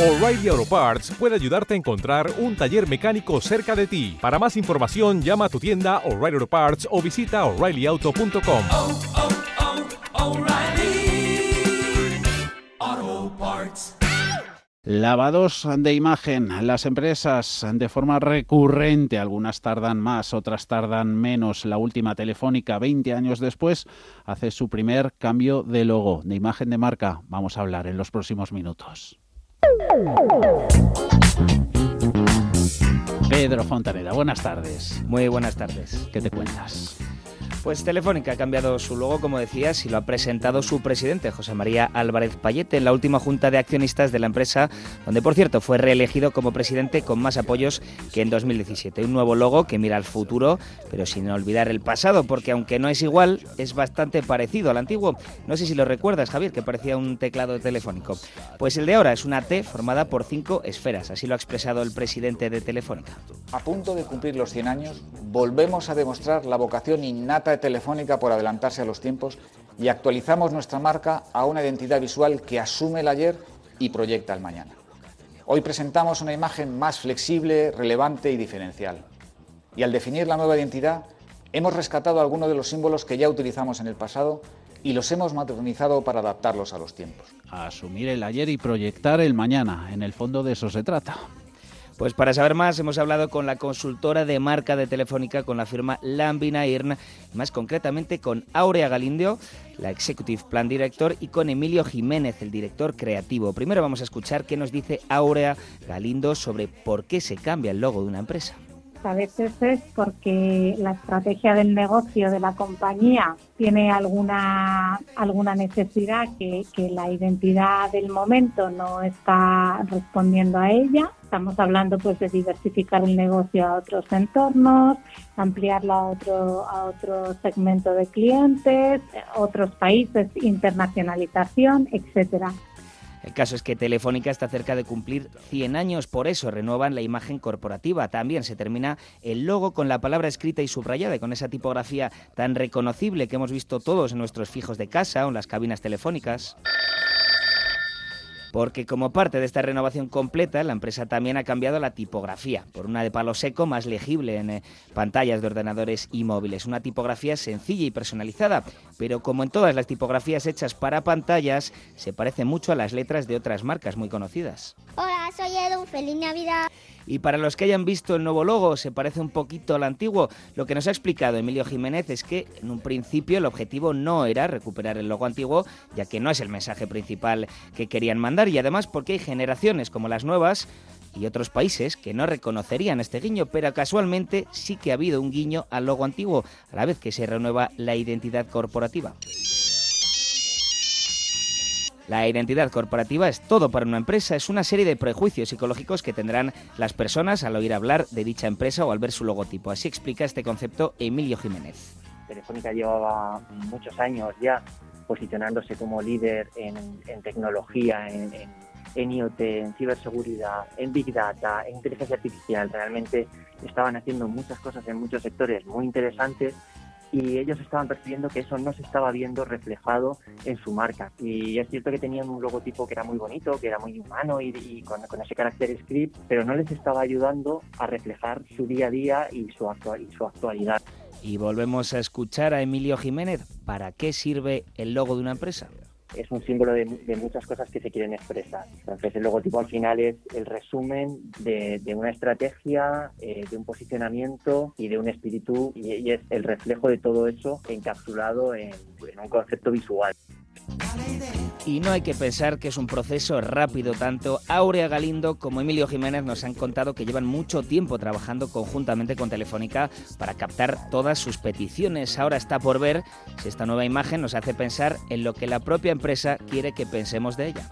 O'Reilly Auto Parts puede ayudarte a encontrar un taller mecánico cerca de ti. Para más información, llama a tu tienda O'Reilly Auto Parts o visita oreillyauto.com. oh, oh, Parts. Lavados de imagen. Las empresas de forma recurrente, algunas tardan más, otras tardan menos. La última telefónica, 20 años después, hace su primer cambio de logo, de imagen de marca. Vamos a hablar en los próximos minutos. Pedro Fontaneda, buenas tardes. Muy buenas tardes. ¿Qué te cuentas? Pues Telefónica ha cambiado su logo, como decías, y lo ha presentado su presidente, José María Álvarez Payete, en la última junta de accionistas de la empresa, donde, por cierto, fue reelegido como presidente con más apoyos que en 2017. Un nuevo logo que mira al futuro, pero sin olvidar el pasado, porque aunque no es igual, es bastante parecido al antiguo. No sé si lo recuerdas, Javier, que parecía un teclado telefónico. Pues el de ahora es una T formada por cinco esferas, así lo ha expresado el presidente de Telefónica. A punto de cumplir los 100 años, volvemos a demostrar la vocación innata de Telefónica por adelantarse a los tiempos y actualizamos nuestra marca a una identidad visual que asume el ayer y proyecta el mañana. Hoy presentamos una imagen más flexible, relevante y diferencial. Y al definir la nueva identidad, hemos rescatado algunos de los símbolos que ya utilizamos en el pasado y los hemos modernizado para adaptarlos a los tiempos. Asumir el ayer y proyectar el mañana. En el fondo de eso se trata. Pues para saber más hemos hablado con la consultora de marca de Telefónica, con la firma Lambina Irn, más concretamente con Aurea Galindo, la Executive Plan Director, y con Emilio Jiménez, el director creativo. Primero vamos a escuchar qué nos dice Aurea Galindo sobre por qué se cambia el logo de una empresa. A veces es porque la estrategia del negocio de la compañía tiene alguna, alguna necesidad que, la identidad del momento no está respondiendo a ella. Estamos hablando pues de diversificar el negocio a otros entornos, ampliarlo a otro, a otro segmento de clientes, otros países, internacionalización, etcétera. El caso es que Telefónica está cerca de cumplir 100 años, por eso renuevan la imagen corporativa. También se termina el logo con la palabra escrita y subrayada, con esa tipografía tan reconocible que hemos visto todos en nuestros fijos de casa o en las cabinas telefónicas. Porque como parte de esta renovación completa, la empresa también ha cambiado la tipografía por una de palo seco más legible en eh, pantallas de ordenadores y móviles. Una tipografía sencilla y personalizada, pero como en todas las tipografías hechas para pantallas, se parece mucho a las letras de otras marcas muy conocidas. Hola, soy Edu, feliz Navidad. Y para los que hayan visto el nuevo logo, se parece un poquito al antiguo. Lo que nos ha explicado Emilio Jiménez es que en un principio el objetivo no era recuperar el logo antiguo, ya que no es el mensaje principal que querían mandar y además porque hay generaciones como las nuevas y otros países que no reconocerían este guiño, pero casualmente sí que ha habido un guiño al logo antiguo, a la vez que se renueva la identidad corporativa. La identidad corporativa es todo para una empresa, es una serie de prejuicios psicológicos que tendrán las personas al oír hablar de dicha empresa o al ver su logotipo. Así explica este concepto Emilio Jiménez. Telefónica llevaba muchos años ya posicionándose como líder en, en tecnología, en, en, en IoT, en ciberseguridad, en Big Data, en inteligencia artificial. Realmente estaban haciendo muchas cosas en muchos sectores muy interesantes y ellos estaban percibiendo que eso no se estaba viendo reflejado en su marca. Y es cierto que tenían un logotipo que era muy bonito, que era muy humano y, y con, ese carácter script, pero no les estaba ayudando a reflejar su día a día y su, actual, y su actualidad. Y volvemos a escuchar a Emilio Jiménez. ¿Para qué sirve el logo de una empresa? Es un símbolo de, muchas cosas que se quieren expresar. Entonces el logotipo al final es el resumen de, una estrategia, eh, de un posicionamiento y de un espíritu y, es el reflejo de todo eso encapsulado en, en un concepto visual. Y no hay que pensar que es un proceso rápido. Tanto Aurea Galindo como Emilio Jiménez nos han contado que llevan mucho tiempo trabajando conjuntamente con Telefónica para captar todas sus peticiones. Ahora está por ver si esta nueva imagen nos hace pensar en lo que la propia empresa quiere que pensemos de ella.